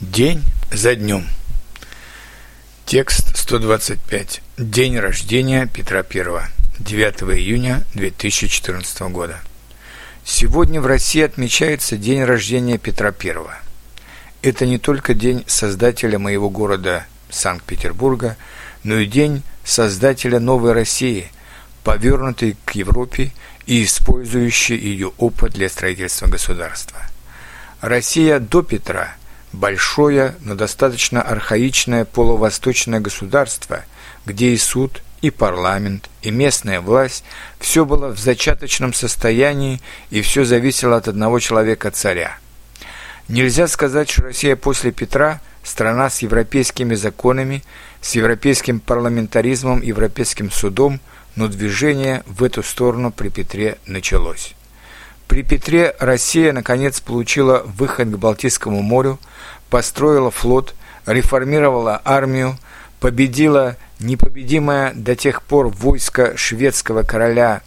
День за днем. Текст 125. День рождения Петра I. 9 июня 2014 года. Сегодня в России отмечается день рождения Петра I. Это не только день создателя моего города Санкт-Петербурга, но и день создателя новой России, повернутой к Европе и использующей ее опыт для строительства государства. Россия до Петра – большое, но достаточно архаичное полувосточное государство, где и суд, и парламент, и местная власть – все было в зачаточном состоянии, и все зависело от одного человека-царя. Нельзя сказать, что Россия после Петра – страна с европейскими законами, с европейским парламентаризмом, европейским судом, но движение в эту сторону при Петре началось. При Петре Россия, наконец, получила выход к Балтийскому морю, построила флот, реформировала армию, победила непобедимое до тех пор войско шведского короля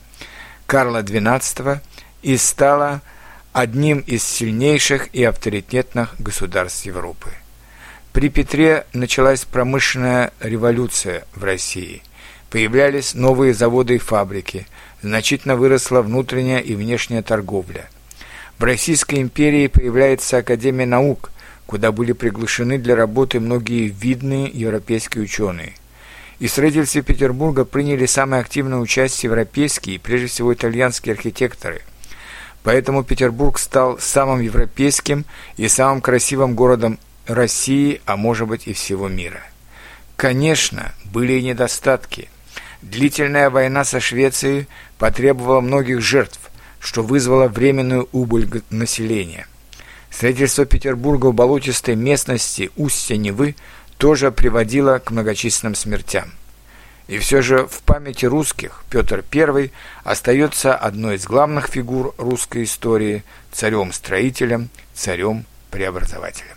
Карла XII и стала одним из сильнейших и авторитетных государств Европы. При Петре началась промышленная революция в России. Появлялись новые заводы и фабрики, значительно выросла внутренняя и внешняя торговля. В Российской империи появляется Академия наук, куда были приглашены для работы многие видные европейские ученые. И строительстве Петербурга приняли самое активное участие европейские и прежде всего итальянские архитекторы. Поэтому Петербург стал самым европейским и самым красивым городом России, а может быть и всего мира. Конечно, были и недостатки – Длительная война со Швецией потребовала многих жертв, что вызвало временную убыль населения. Строительство Петербурга в болотистой местности устья Невы тоже приводило к многочисленным смертям. И все же в памяти русских Петр I остается одной из главных фигур русской истории, царем-строителем, царем-преобразователем.